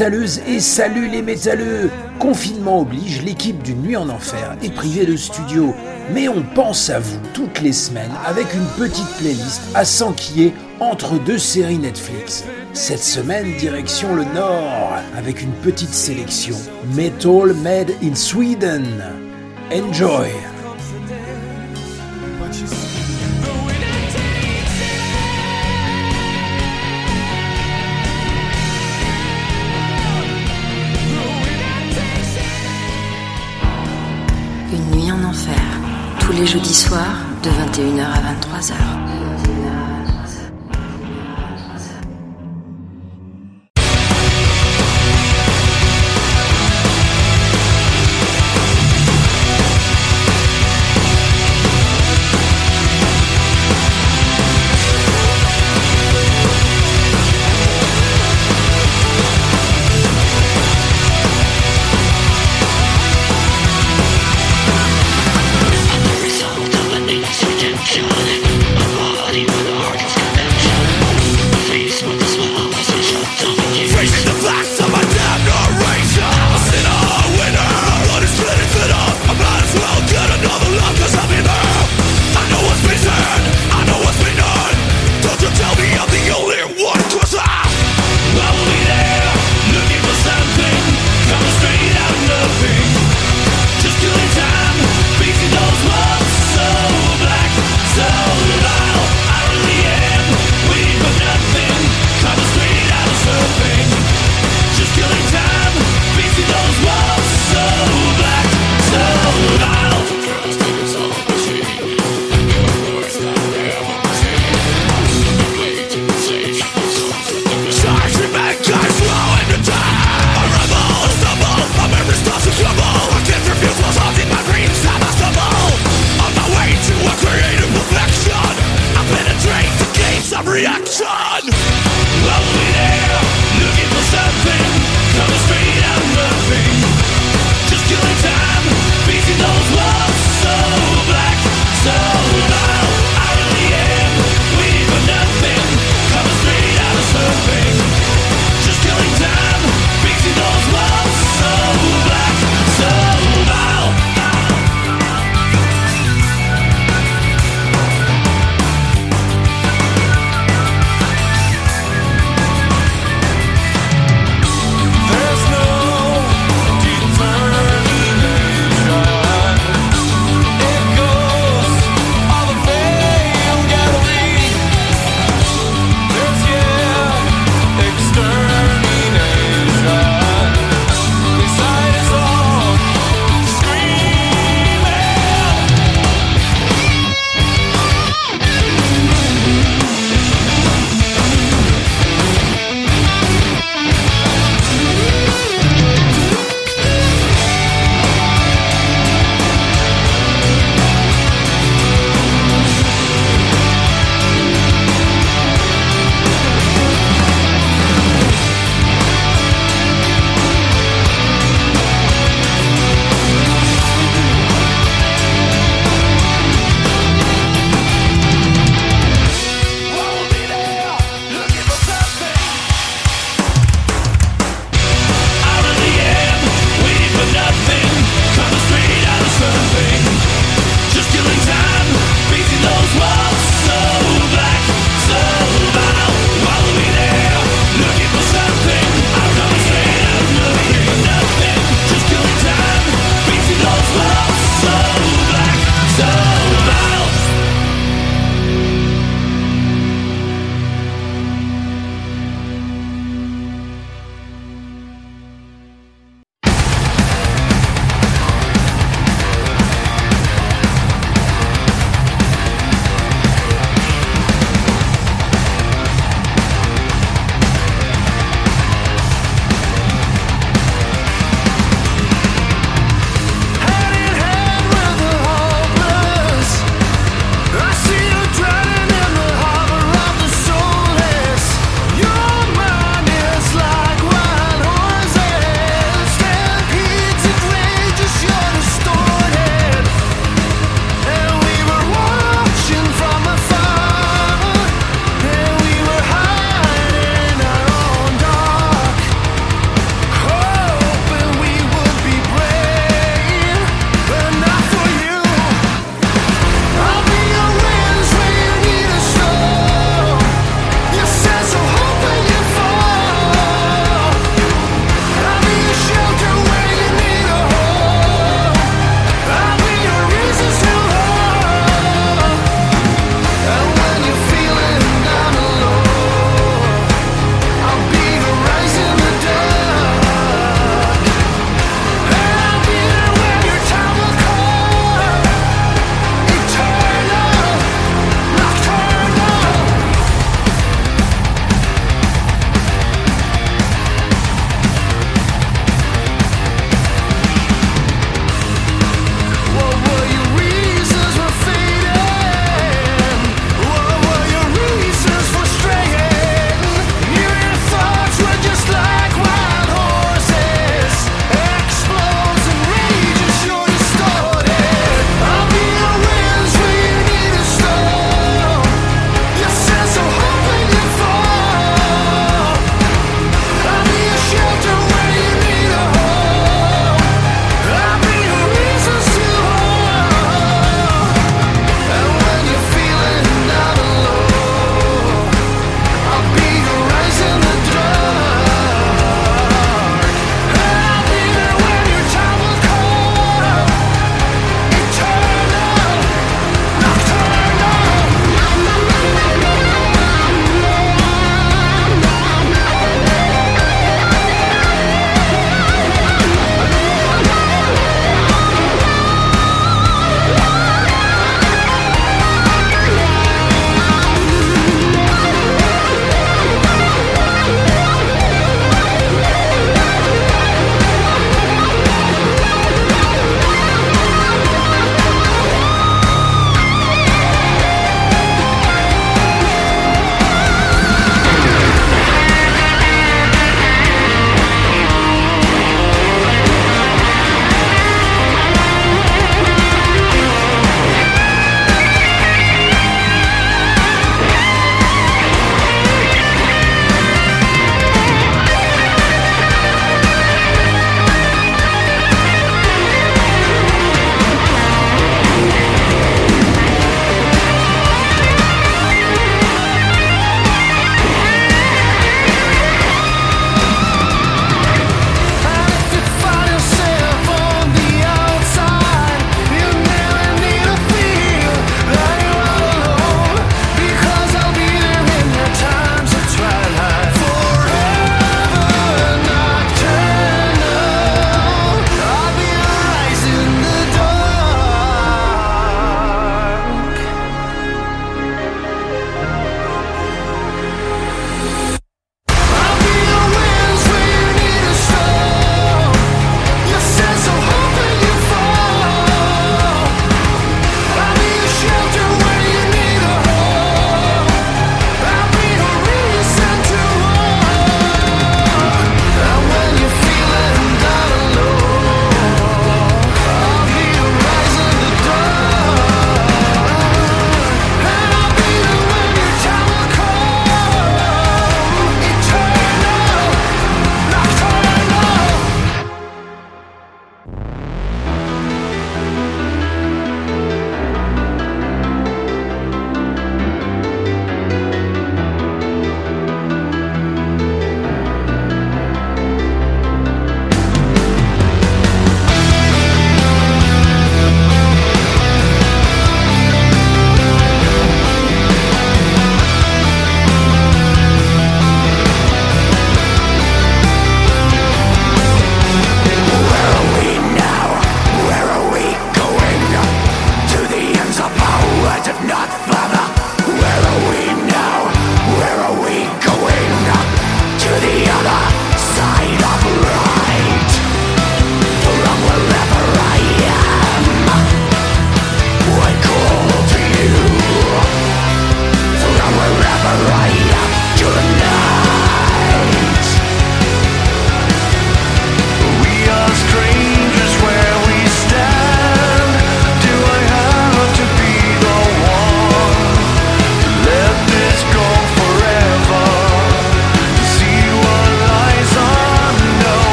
Et salut les métalleux Confinement oblige, l'équipe d'une nuit en enfer est privée de studio. Mais on pense à vous toutes les semaines avec une petite playlist à s'enquiller entre deux séries Netflix. Cette semaine, direction le Nord, avec une petite sélection Metal Made in Sweden. Enjoy! Les jeudis soirs de 21h à 23h.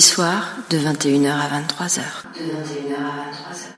Soirs de 21h à 23h. De 21h à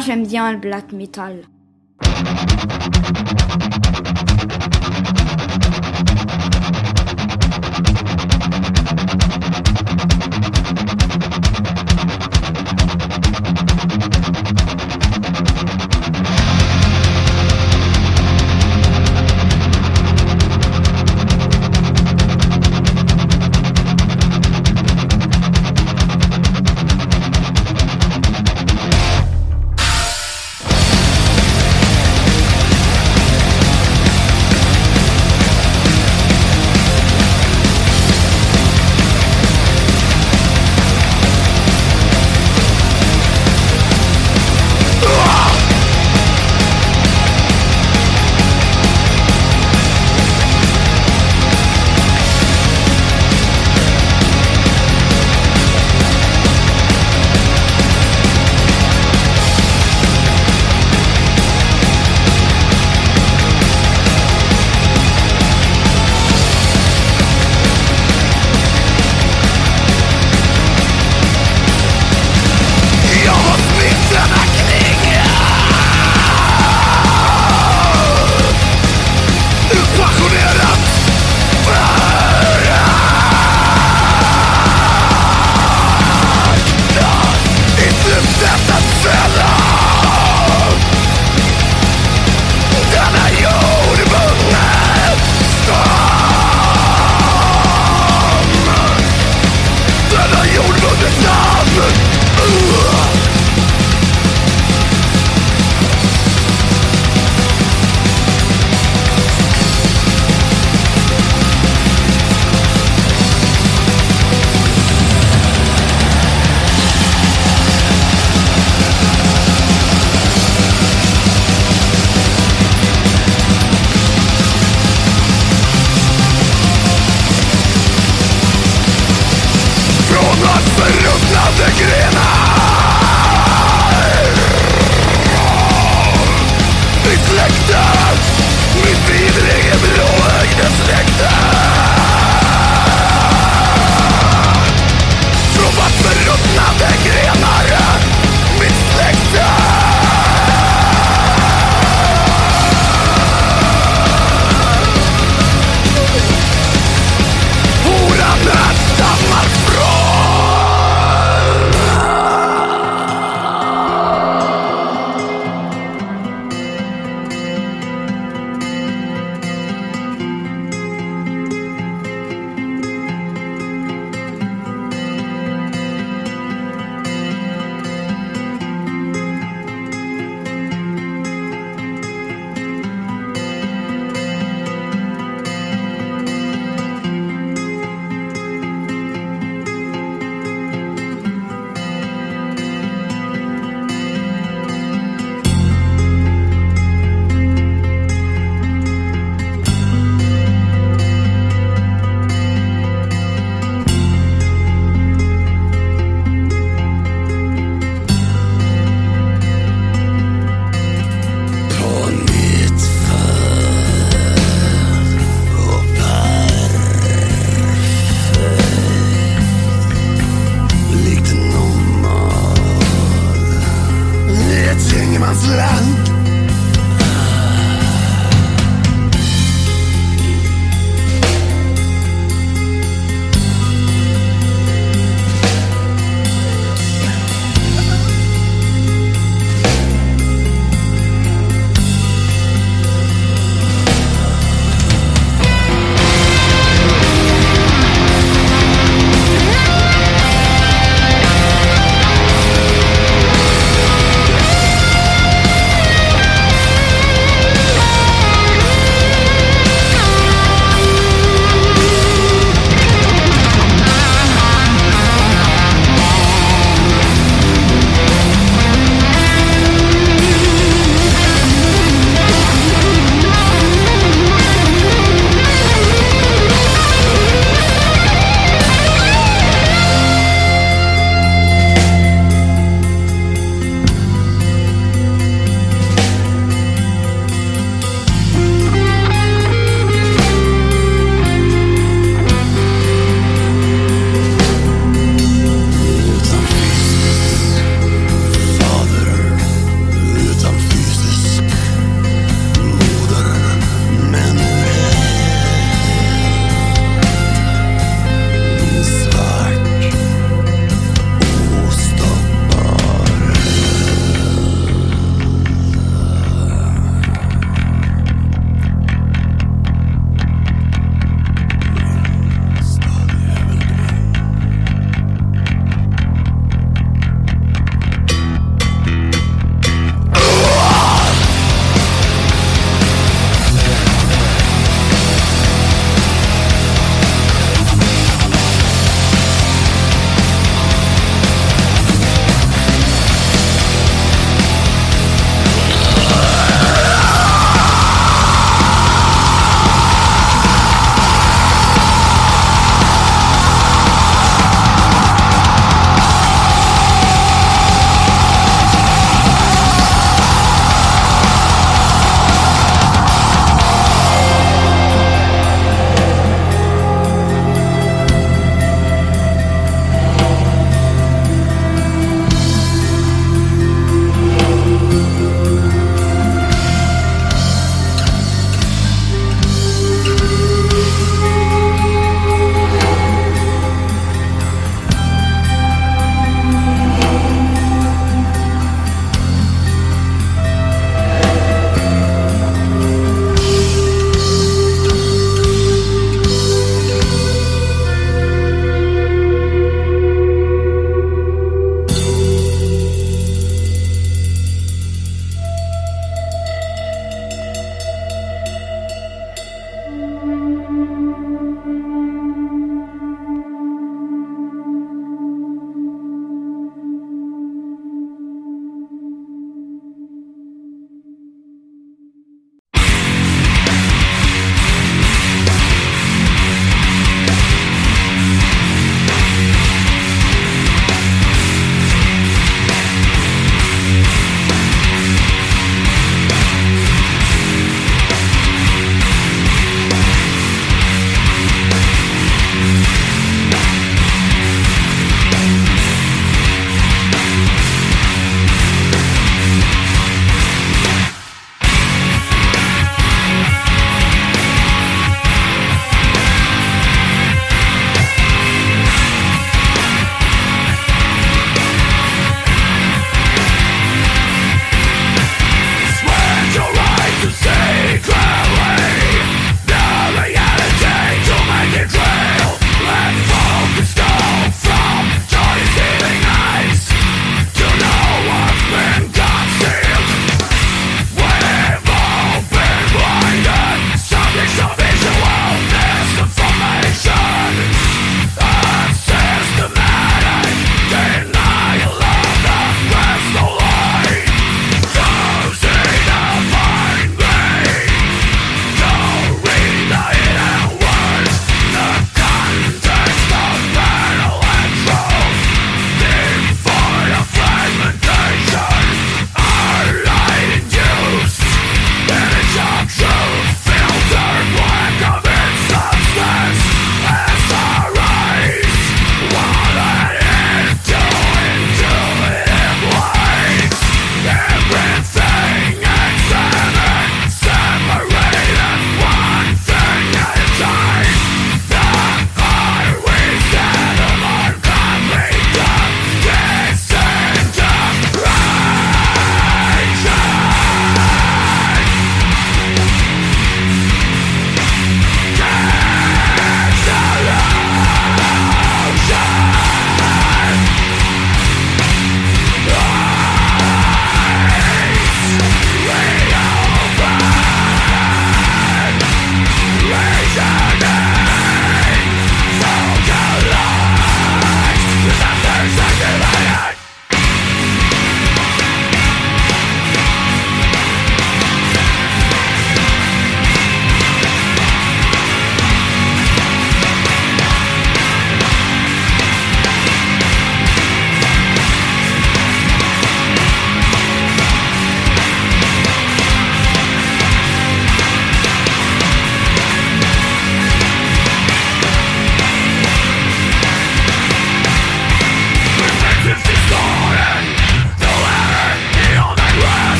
J'aime bien le black metal.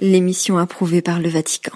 L'émission approuvée par le Vatican.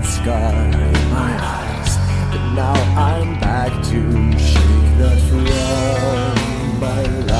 that scar in my eyes. But now I'm back to shake the throne by life.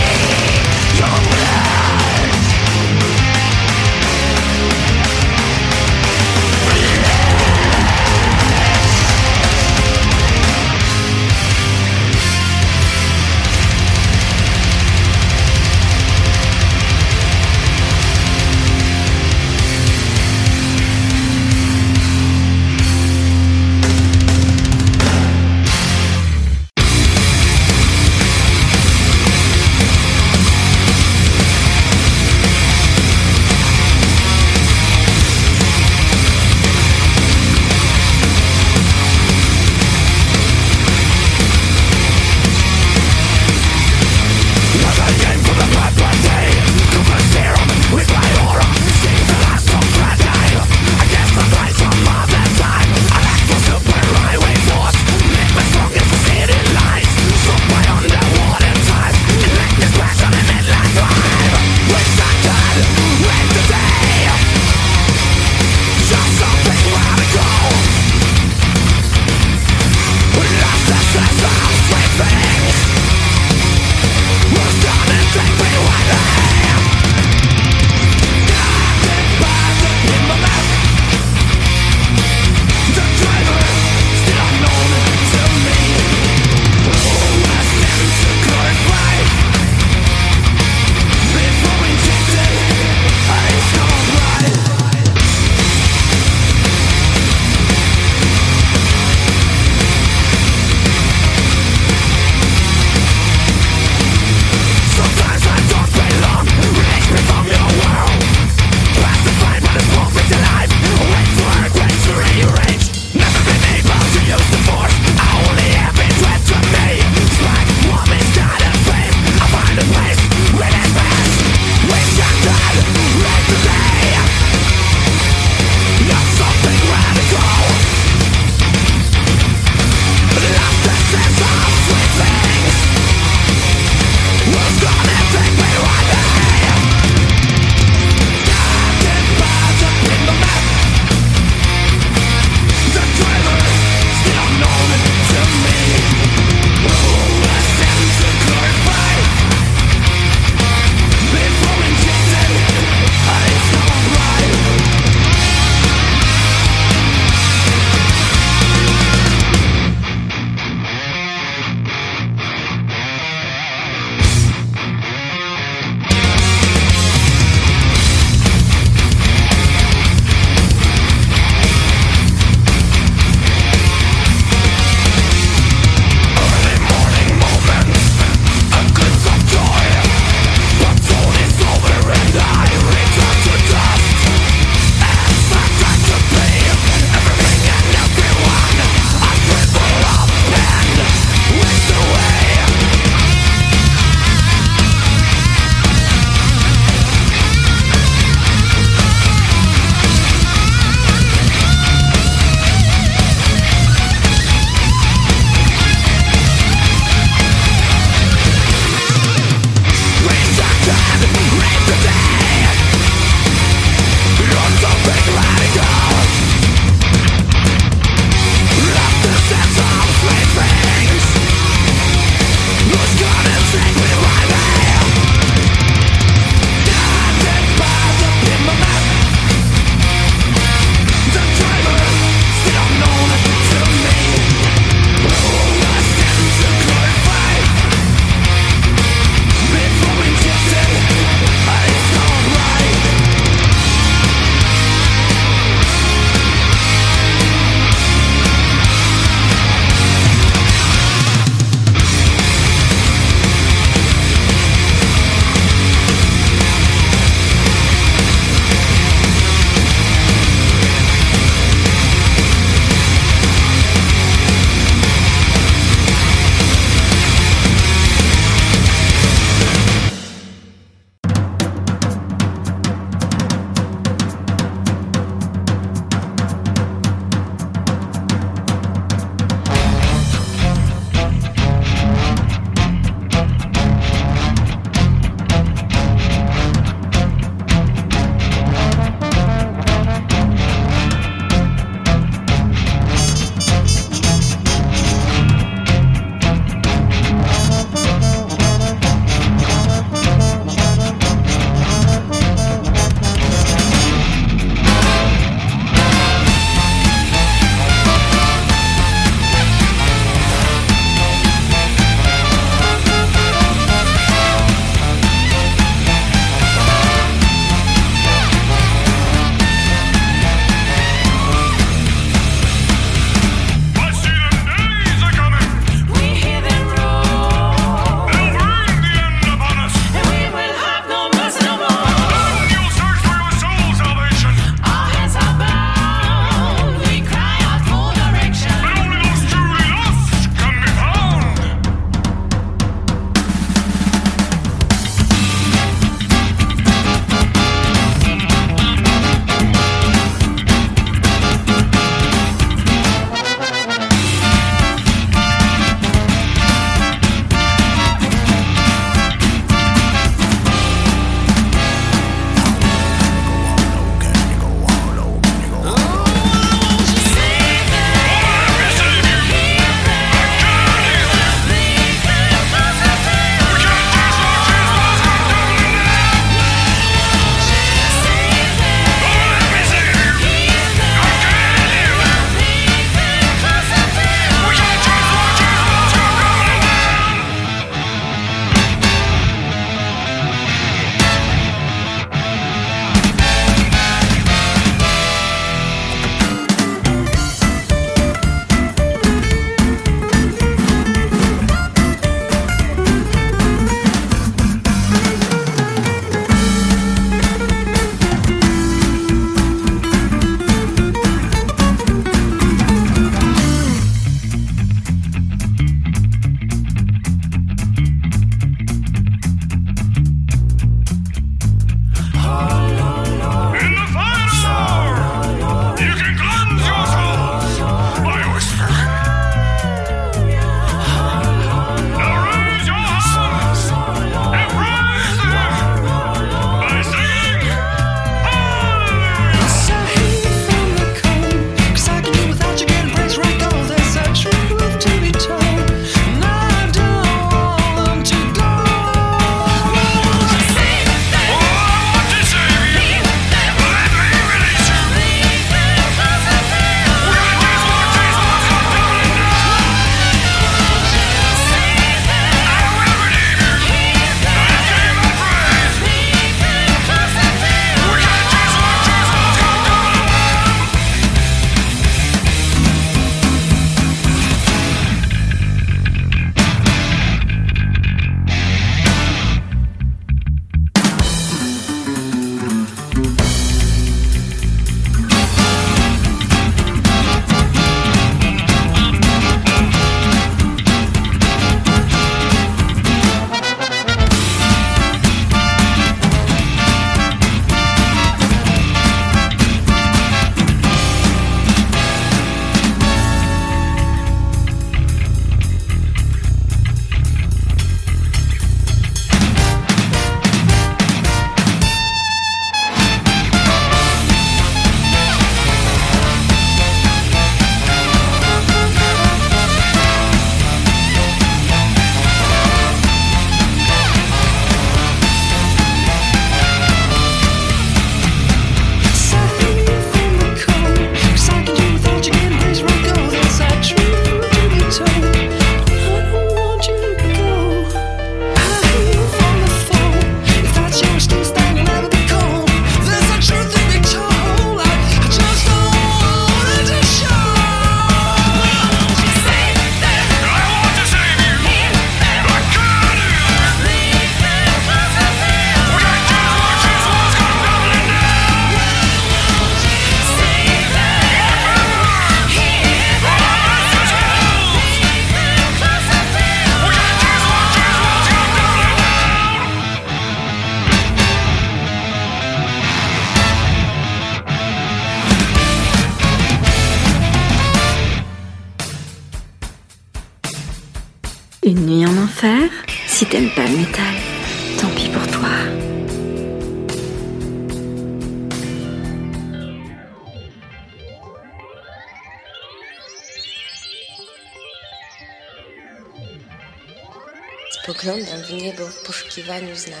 Иваню знать.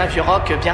Un vieux rock bien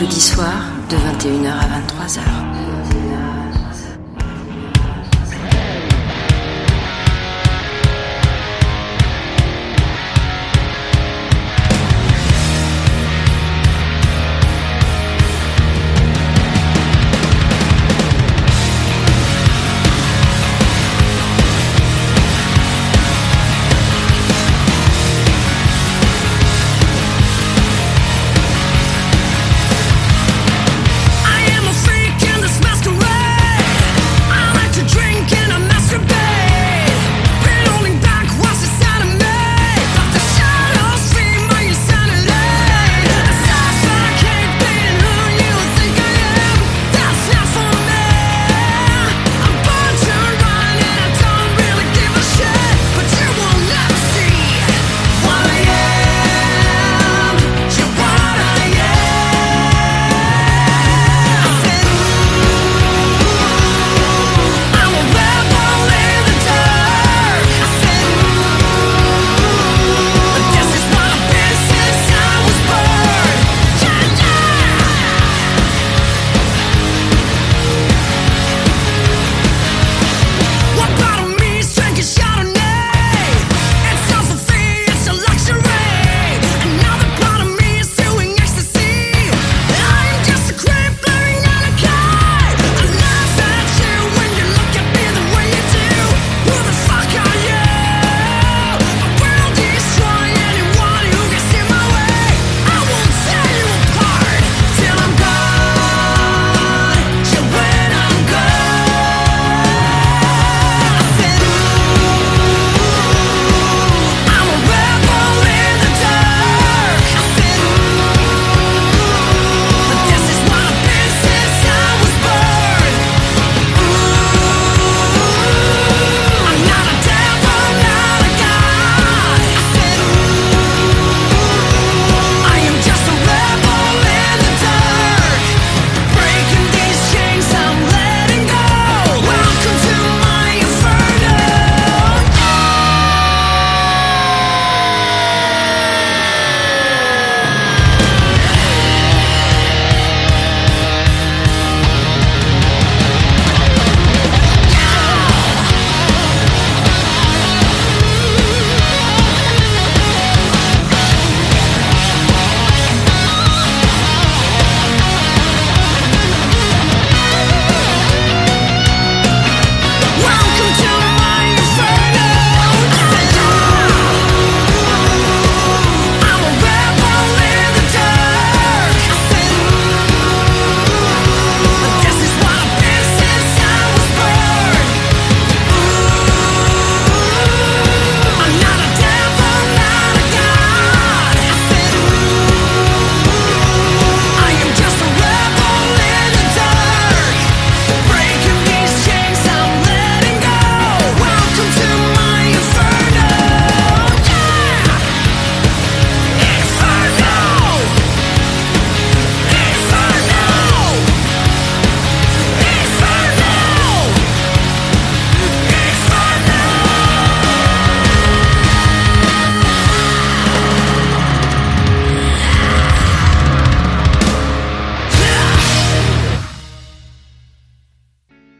jeudi soir de 21h à 23h.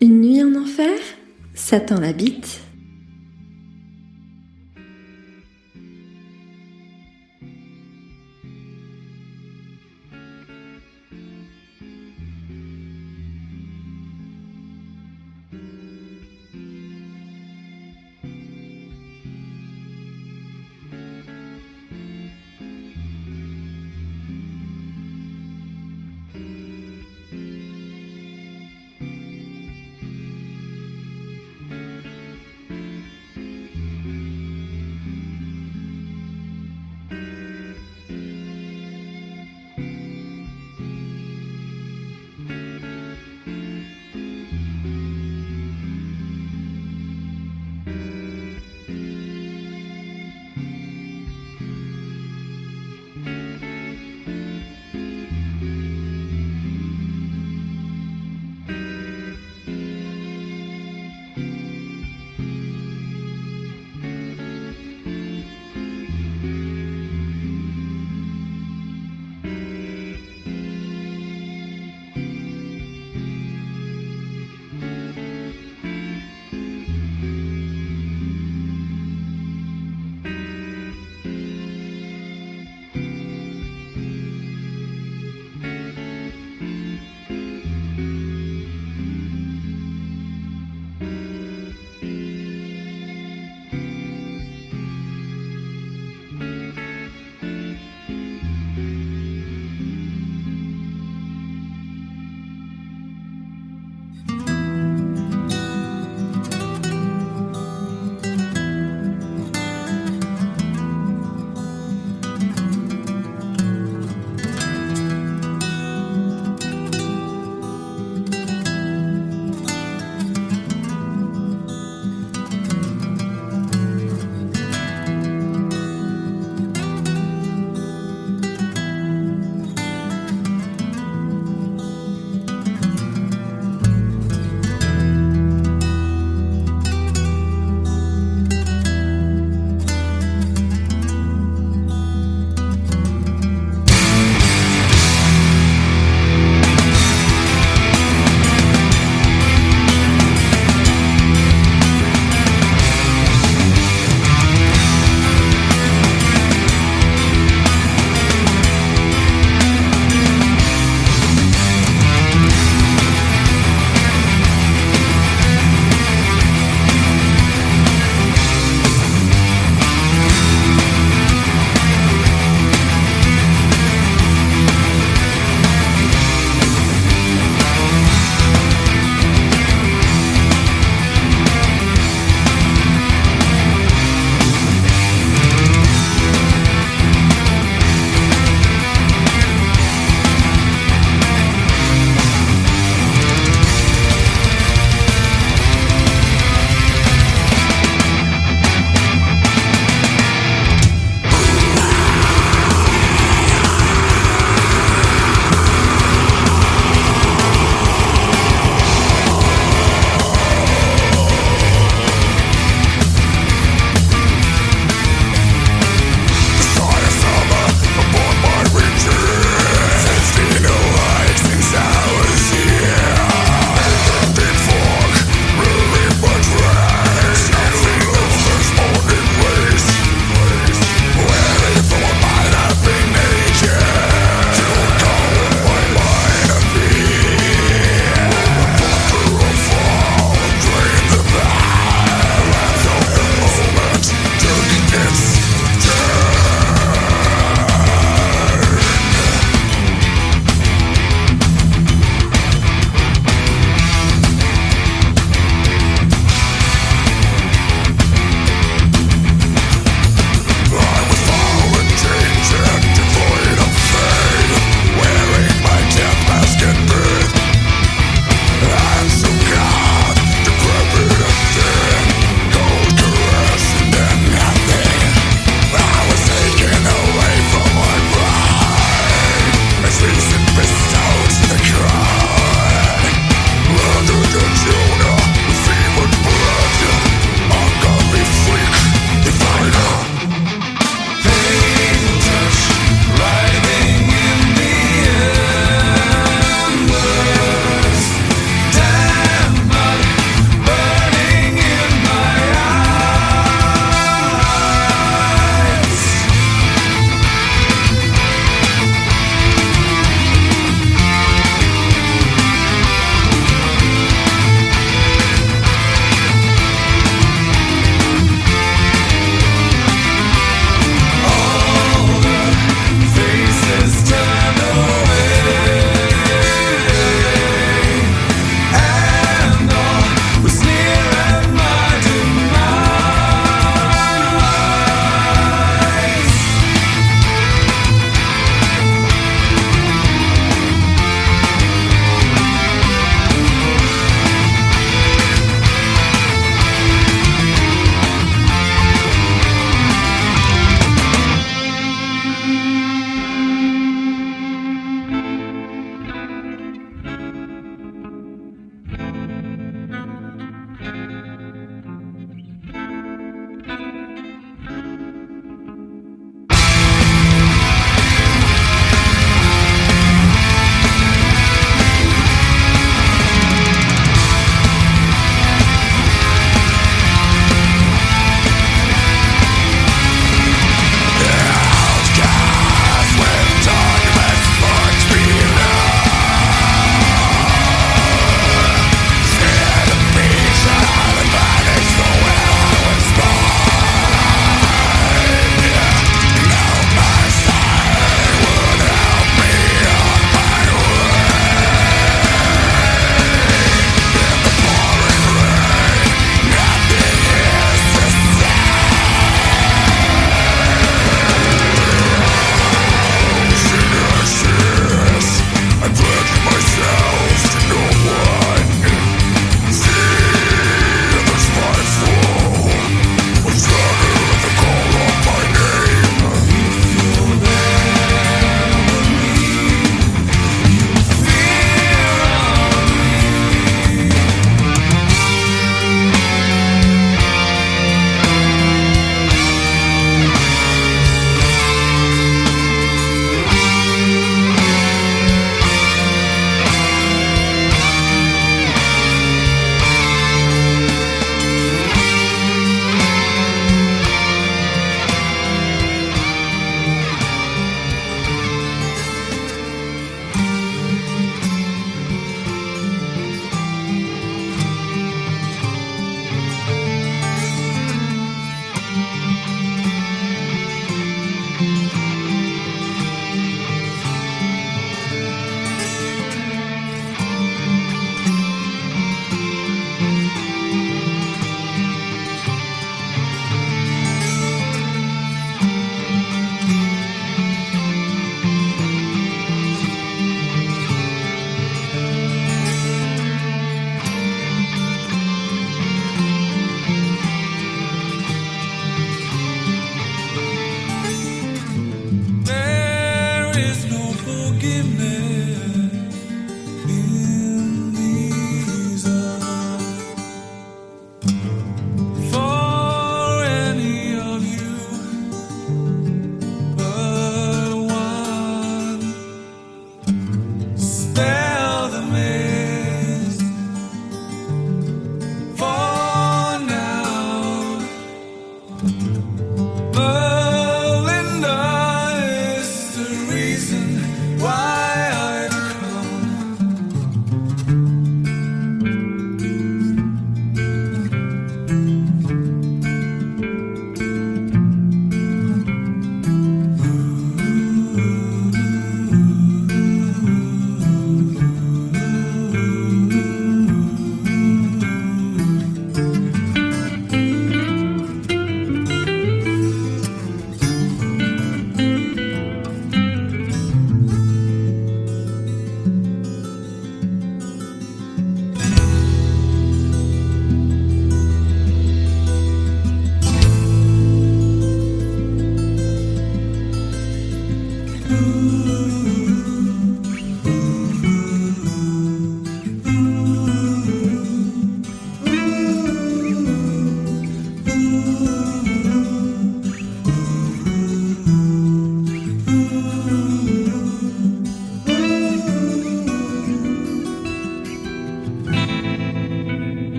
Une nuit en enfer? Satan l'habite.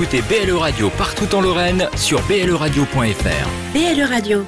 Écoutez BLE Radio partout en Lorraine sur bleradio.fr. BLE Radio,